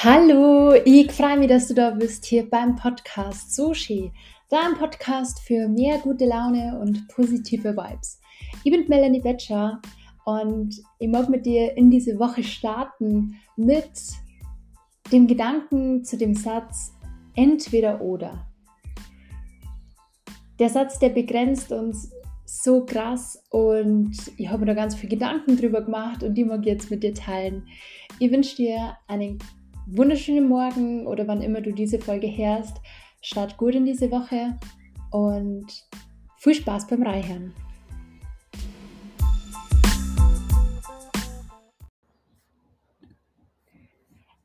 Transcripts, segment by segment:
Hallo, ich freue mich, dass du da bist hier beim Podcast Sushi, dein Podcast für mehr gute Laune und positive Vibes. Ich bin Melanie Betscher und ich mag mit dir in diese Woche starten mit dem Gedanken zu dem Satz entweder oder. Der Satz, der begrenzt uns so krass und ich habe mir da ganz viele Gedanken drüber gemacht und die mag ich jetzt mit dir teilen. Ich wünsche dir einen wunderschönen Morgen oder wann immer du diese Folge hörst. Start gut in diese Woche und viel Spaß beim Reichern.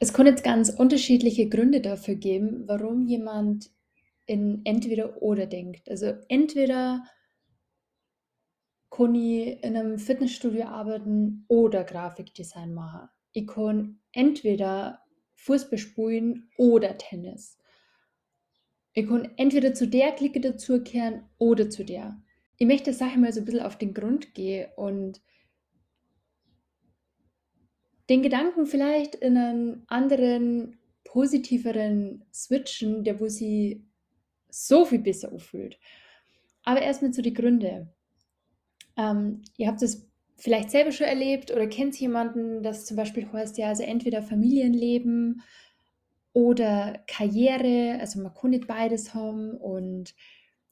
Es kann jetzt ganz unterschiedliche Gründe dafür geben, warum jemand in entweder oder denkt. Also entweder kann ich in einem Fitnessstudio arbeiten oder Grafikdesign machen. Ich kann entweder Fußball spielen oder Tennis. Ich kann entweder zu der Clique dazukehren oder zu der. Ich möchte der Sache mal so ein bisschen auf den Grund gehen und den Gedanken vielleicht in einen anderen, positiveren switchen, der wo sie so viel besser auffühlt. Aber erstmal zu den Gründen. Ähm, ihr habt es vielleicht selber schon erlebt oder kennt jemanden, das zum Beispiel heißt ja, also entweder Familienleben oder Karriere, also man kann nicht beides haben und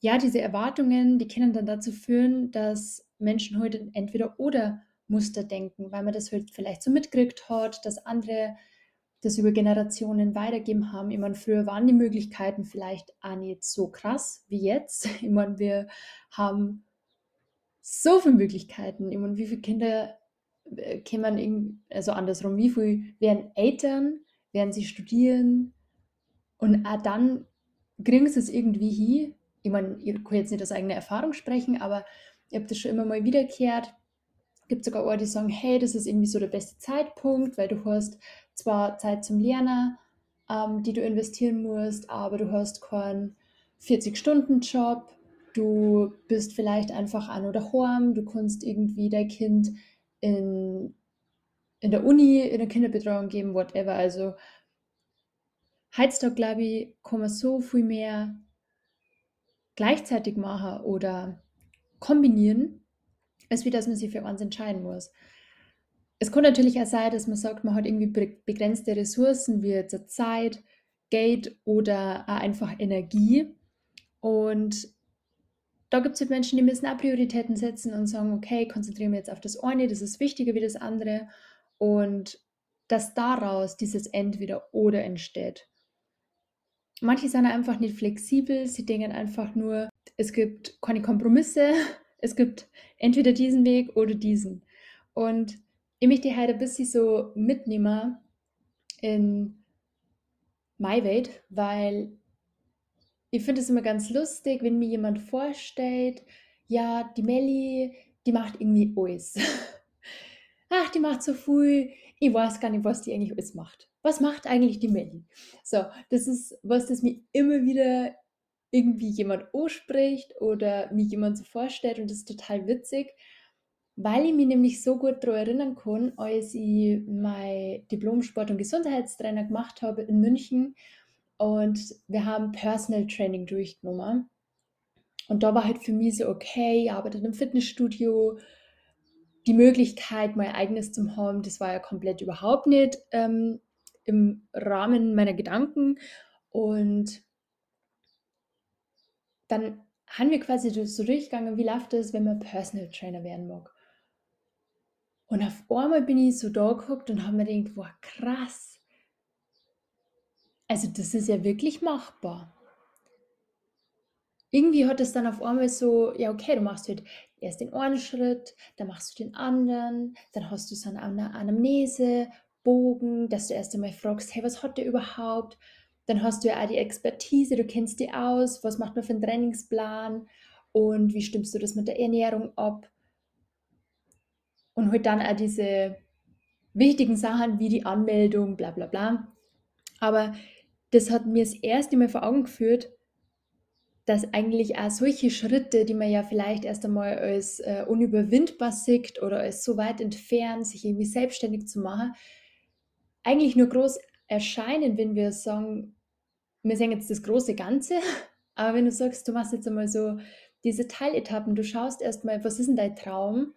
ja, diese Erwartungen, die können dann dazu führen, dass Menschen heute entweder oder Muster denken, weil man das halt vielleicht so mitgekriegt hat, dass andere das über Generationen weitergeben haben. Ich meine, früher waren die Möglichkeiten vielleicht auch nicht so krass wie jetzt. Ich meine, wir haben so viele Möglichkeiten. Ich meine, wie viele Kinder äh, kann man, also andersrum, wie viele werden Eltern, werden sie studieren und auch dann kriegen sie es irgendwie hin. Ich meine, ihr könnt jetzt nicht aus eigener Erfahrung sprechen, aber ihr habt das schon immer mal wiederkehrt. Gibt sogar auch, die sagen, hey, das ist irgendwie so der beste Zeitpunkt, weil du hast zwar Zeit zum Lernen, ähm, die du investieren musst, aber du hast keinen 40-Stunden-Job Du bist vielleicht einfach an oder daheim, du kannst irgendwie dein Kind in, in der Uni, in der Kinderbetreuung geben, whatever. Also heutzutage, glaube ich, kann man so viel mehr gleichzeitig machen oder kombinieren, als wie dass man sich für eins entscheiden muss. Es kann natürlich auch sein, dass man sagt, man hat irgendwie begrenzte Ressourcen wie jetzt Zeit, Geld oder einfach Energie. Und da gibt es halt Menschen, die müssen auch Prioritäten setzen und sagen, okay, konzentrieren wir jetzt auf das eine, das ist wichtiger wie das andere. Und dass daraus dieses Entweder oder entsteht. Manche sind einfach nicht flexibel, sie denken einfach nur, es gibt keine Kompromisse, es gibt entweder diesen Weg oder diesen. Und ich möchte heute ein bisschen so mitnehmen in my Welt, weil ich finde es immer ganz lustig, wenn mir jemand vorstellt, ja, die Melli, die macht irgendwie alles. Ach, die macht so viel. Ich weiß gar nicht, was die eigentlich alles macht. Was macht eigentlich die Melli? So, das ist was, das mir immer wieder irgendwie jemand anspricht oder mir jemand so vorstellt und das ist total witzig, weil ich mich nämlich so gut daran erinnern kann, als ich mein Diplom-Sport- und Gesundheitstrainer gemacht habe in München und wir haben Personal Training durchgenommen. Und da war halt für mich so, okay, ich arbeite im Fitnessstudio. Die Möglichkeit, mein eigenes zu haben, das war ja komplett überhaupt nicht ähm, im Rahmen meiner Gedanken. Und dann haben wir quasi so durchgegangen, wie läuft das, wenn man Personal Trainer werden mag. Und auf einmal bin ich so da geguckt und habe mir gedacht, wow, krass, also das ist ja wirklich machbar. Irgendwie hat es dann auf einmal so, ja okay, du machst halt erst den einen Schritt, dann machst du den anderen, dann hast du so eine Anamnese, Bogen, dass du erst einmal fragst, hey, was hat der überhaupt? Dann hast du ja auch die Expertise, du kennst die aus, was macht man für einen Trainingsplan und wie stimmst du das mit der Ernährung ab? Und halt dann auch diese wichtigen Sachen wie die Anmeldung, bla bla bla. Aber das hat mir das erste Mal vor Augen geführt, dass eigentlich auch solche Schritte, die man ja vielleicht erst einmal als äh, unüberwindbar sieht oder als so weit entfernt, sich irgendwie selbstständig zu machen, eigentlich nur groß erscheinen, wenn wir sagen, wir sehen jetzt das große Ganze, aber wenn du sagst, du machst jetzt einmal so diese Teiletappen, du schaust erstmal, was ist denn dein Traum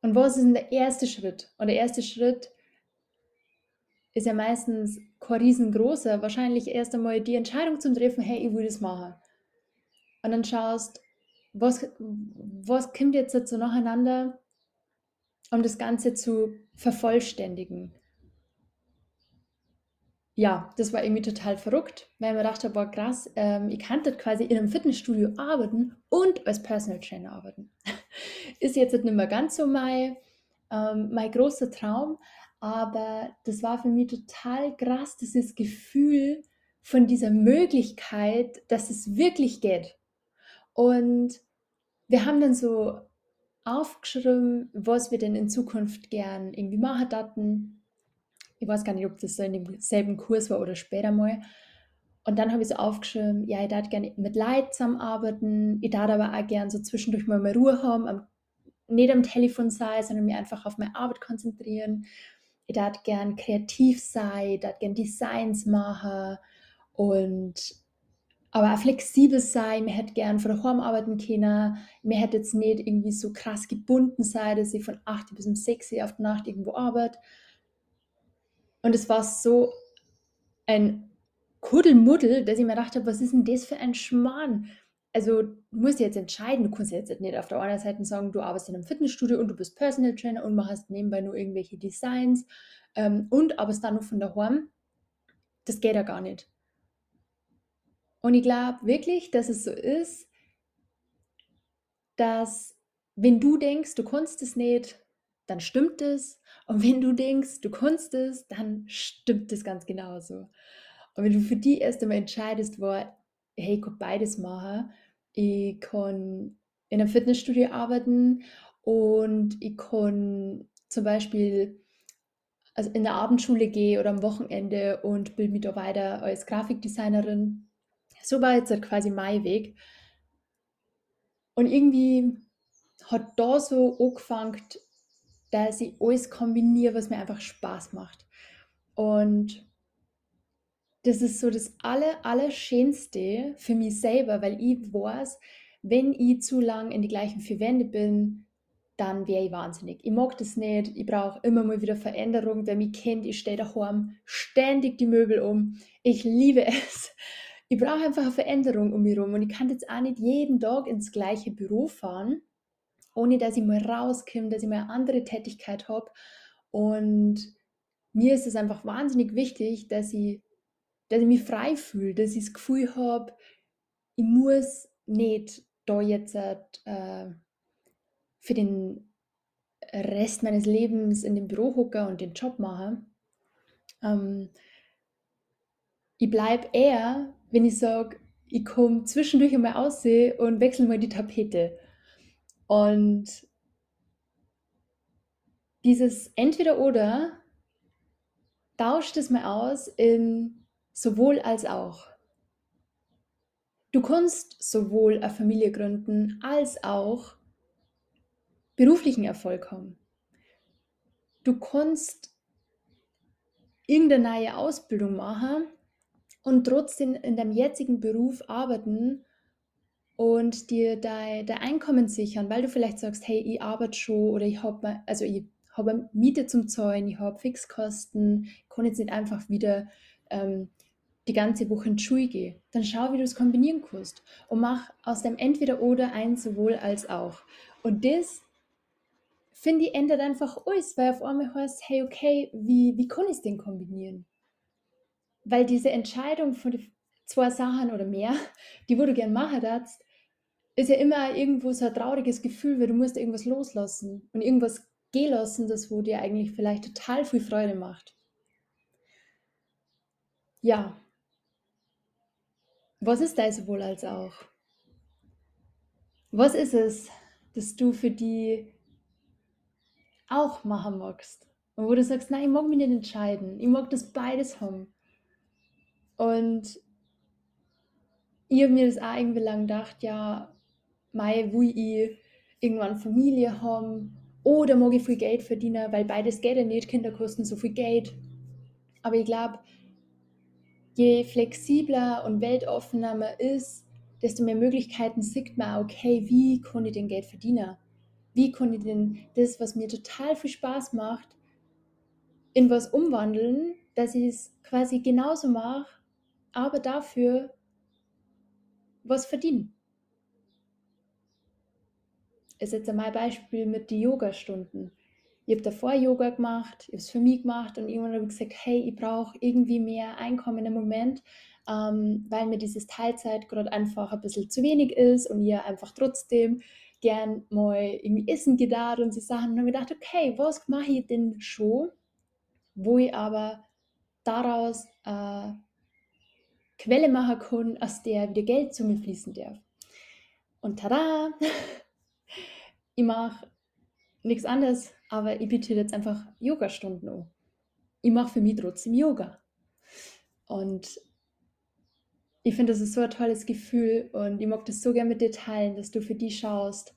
und was ist denn der erste Schritt? Und der erste Schritt ist ja meistens kein riesengroßer, wahrscheinlich erst einmal die Entscheidung zum Treffen, hey, ich will das machen. Und dann schaust, was, was kommt jetzt so nacheinander, um das Ganze zu vervollständigen. Ja, das war irgendwie total verrückt, weil man dachte, boah, krass, ähm, ich kann dort quasi in einem Fitnessstudio arbeiten und als Personal Trainer arbeiten. Ist jetzt nicht mehr ganz so mein, ähm, mein großer Traum, aber das war für mich total krass, dieses Gefühl von dieser Möglichkeit, dass es wirklich geht. Und wir haben dann so aufgeschrieben, was wir denn in Zukunft gern irgendwie machen daten. Ich weiß gar nicht, ob das so in demselben Kurs war oder später mal. Und dann habe ich so aufgeschrieben, ja, ich darf gerne mit Leid zusammenarbeiten, ich darf aber auch gerne so zwischendurch mal mehr Ruhe haben, am, nicht am Telefon sein, sondern mich einfach auf meine Arbeit konzentrieren ich darf gern kreativ sein, ich darf gern Designs machen und aber auch flexibel sein. Mir hätte gern von daheim arbeiten können. Mir hätte jetzt nicht irgendwie so krass gebunden sein, dass ich von 8 bis um 6 Uhr auf die Nacht irgendwo arbeite. Und es war so ein Kuddelmuddel, dass ich mir dachte, was ist denn das für ein Schmarrn? Also du musst jetzt entscheiden, du kannst jetzt nicht auf der einen Seite sagen, du arbeitest in einem Fitnessstudio und du bist Personal Trainer und machst nebenbei nur irgendwelche Designs ähm, und arbeitest dann noch von daheim. Das geht ja gar nicht. Und ich glaube wirklich, dass es so ist, dass wenn du denkst, du kannst es nicht, dann stimmt es. Und wenn du denkst, du kannst es, dann stimmt es ganz genauso. Und wenn du für die erst einmal entscheidest, wo, hey, ich kann beides machen, ich kann in einem Fitnessstudio arbeiten und ich kann zum Beispiel also in der Abendschule gehe oder am Wochenende und bilde mich da weiter als Grafikdesignerin. So war jetzt halt quasi mein Weg. Und irgendwie hat da so angefangen, dass ich alles kombiniere, was mir einfach Spaß macht. Und das ist so das aller, Allerschönste für mich selber, weil ich weiß, wenn ich zu lang in die gleichen vier Wände bin, dann wäre ich wahnsinnig. Ich mag das nicht. Ich brauche immer mal wieder Veränderung. Wer mich kennt, ich stehe daheim ständig die Möbel um. Ich liebe es. Ich brauche einfach eine Veränderung um mich herum. Und ich kann jetzt auch nicht jeden Tag ins gleiche Büro fahren, ohne dass ich mal rauskomme, dass ich mal eine andere Tätigkeit habe. Und mir ist es einfach wahnsinnig wichtig, dass ich dass ich mich frei fühle, dass ich das Gefühl habe, ich muss nicht da jetzt äh, für den Rest meines Lebens in dem Büro hocken und den Job machen. Ähm, ich bleibe eher, wenn ich sage, ich komme zwischendurch einmal aussehen und wechsle mal die Tapete. Und dieses Entweder-Oder tauscht es mal aus in sowohl als auch. Du kannst sowohl eine Familie gründen als auch beruflichen Erfolg haben. Du kannst irgendeine neue Ausbildung machen und trotzdem in deinem jetzigen Beruf arbeiten und dir dein, dein Einkommen sichern, weil du vielleicht sagst, hey, ich arbeite schon oder ich habe also ich habe Miete zum Zahlen, ich habe Fixkosten, ich kann jetzt nicht einfach wieder ähm, die ganze Woche gehe, dann schau, wie du es kombinieren kannst und mach aus dem Entweder-Oder ein sowohl als auch. Und das, finde ich, ändert einfach alles, weil auf einmal heißt, hey, okay, wie, wie kann ich es denn kombinieren? Weil diese Entscheidung von zwei Sachen oder mehr, die wo du gerne machen darfst, ist ja immer irgendwo so ein trauriges Gefühl, weil du musst irgendwas loslassen und irgendwas gehen lassen, das wo dir eigentlich vielleicht total viel Freude macht. Ja, was ist dein sowohl als auch? Was ist es, das du für die auch machen magst? Und wo du sagst, nein, ich mag mich nicht entscheiden. Ich mag das beides haben. Und ich habe mir das auch irgendwie lang gedacht, ja, mei, wo ich irgendwann Familie haben oder mag ich viel Geld verdienen, weil beides geht ja nicht, Kinder kosten so viel Geld. Aber ich glaube, je flexibler und weltoffener man ist, desto mehr Möglichkeiten sieht man, okay, wie kann ich denn Geld verdienen? Wie kann ich denn das, was mir total viel Spaß macht, in was umwandeln, dass ich es quasi genauso mache, aber dafür was verdienen. ist jetzt einmal ein Beispiel mit den Yoga-Stunden. Ich habe davor Yoga gemacht, ich habe es für mich gemacht und irgendwann habe ich gesagt, hey, ich brauche irgendwie mehr Einkommen im Moment, ähm, weil mir dieses Teilzeit gerade einfach ein bisschen zu wenig ist und ihr einfach trotzdem gern mal irgendwie essen gedacht und so Sachen. Und habe gedacht, okay, was mache ich denn schon, wo ich aber daraus äh, Quelle machen kann, aus der wieder Geld zu mir fließen darf. Und tada! ich mache nichts anderes, aber ich biete jetzt einfach Yoga-Stunden an. Ich mache für mich trotzdem Yoga. Und ich finde, das ist so ein tolles Gefühl und ich mag das so gerne mit dir teilen, dass du für die schaust,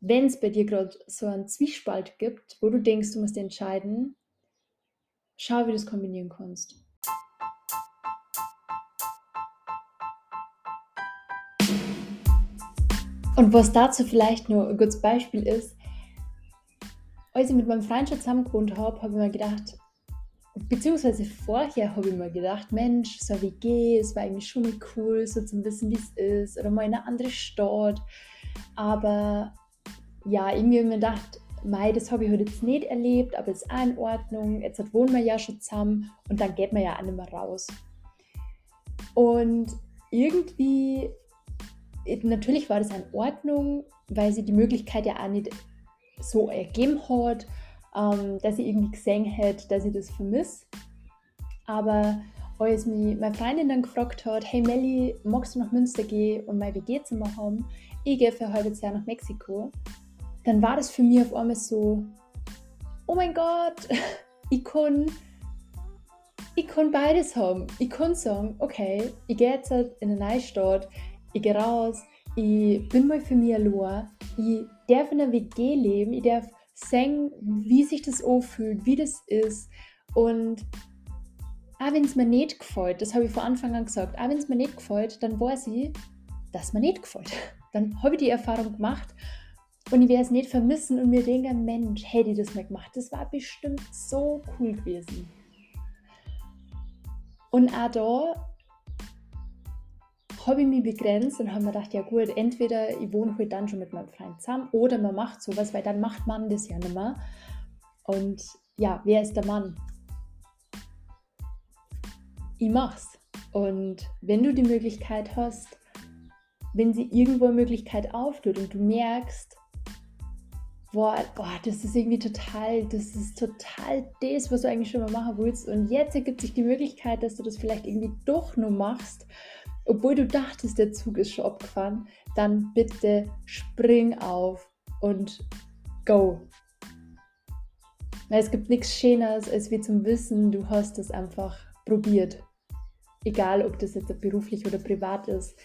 wenn es bei dir gerade so einen Zwiespalt gibt, wo du denkst, du musst entscheiden, schau, wie du es kombinieren kannst. Und was dazu vielleicht nur ein gutes Beispiel ist, als ich mit meinem Freund schon zusammen gewohnt habe, habe ich mir gedacht, beziehungsweise vorher habe ich mir gedacht, Mensch, so wie WG, es war eigentlich schon cool, so zu wissen, wie es ist, oder mal in eine andere Stadt. Aber ja, irgendwie habe ich mir gedacht, Mei, das habe ich heute jetzt nicht erlebt, aber es ist auch in Ordnung. Jetzt wohnen wir ja schon zusammen und dann geht man ja auch nicht mehr raus. Und irgendwie, natürlich war das in Ordnung, weil sie die Möglichkeit ja auch nicht so ergeben hat, ähm, dass ich irgendwie gesehen hätte, dass ich das vermisse. Aber als mich meine Freundin dann gefragt hat, hey Melli, magst du nach Münster gehen und mein WG-Zimmer haben? Ich gehe für ein halbes Jahr nach Mexiko. Dann war das für mich auf einmal so, oh mein Gott, ich kann, ich kann beides haben. Ich kann sagen, okay, ich gehe jetzt halt in eine neue Stadt, ich gehe raus, ich bin mal für mich allein, ich darf in einer WG leben, ich darf sehen, wie sich das anfühlt, wie das ist. Und auch wenn es mir nicht gefällt, das habe ich von Anfang an gesagt, auch wenn es mir nicht gefällt, dann weiß ich, dass mir nicht gefällt. Dann habe ich die Erfahrung gemacht und ich werde es nicht vermissen und mir denken, Mensch, hätte ich das mal gemacht. Das war bestimmt so cool gewesen. Und auch da habe ich mich begrenzt und habe mir gedacht, ja gut, entweder ich wohne halt dann schon mit meinem Freund zusammen oder man macht sowas, weil dann macht man das ja nicht mehr. Und ja, wer ist der Mann? Ich mach's. Und wenn du die Möglichkeit hast, wenn sie irgendwo eine Möglichkeit auftut und du merkst, boah, boah, das ist irgendwie total, das ist total das, was du eigentlich schon mal machen willst. Und jetzt ergibt sich die Möglichkeit, dass du das vielleicht irgendwie doch nur machst obwohl du dachtest, der Zug ist schon abgefahren, dann bitte spring auf und go. Es gibt nichts Schöneres, als wie zum Wissen, du hast es einfach probiert. Egal, ob das jetzt beruflich oder privat ist.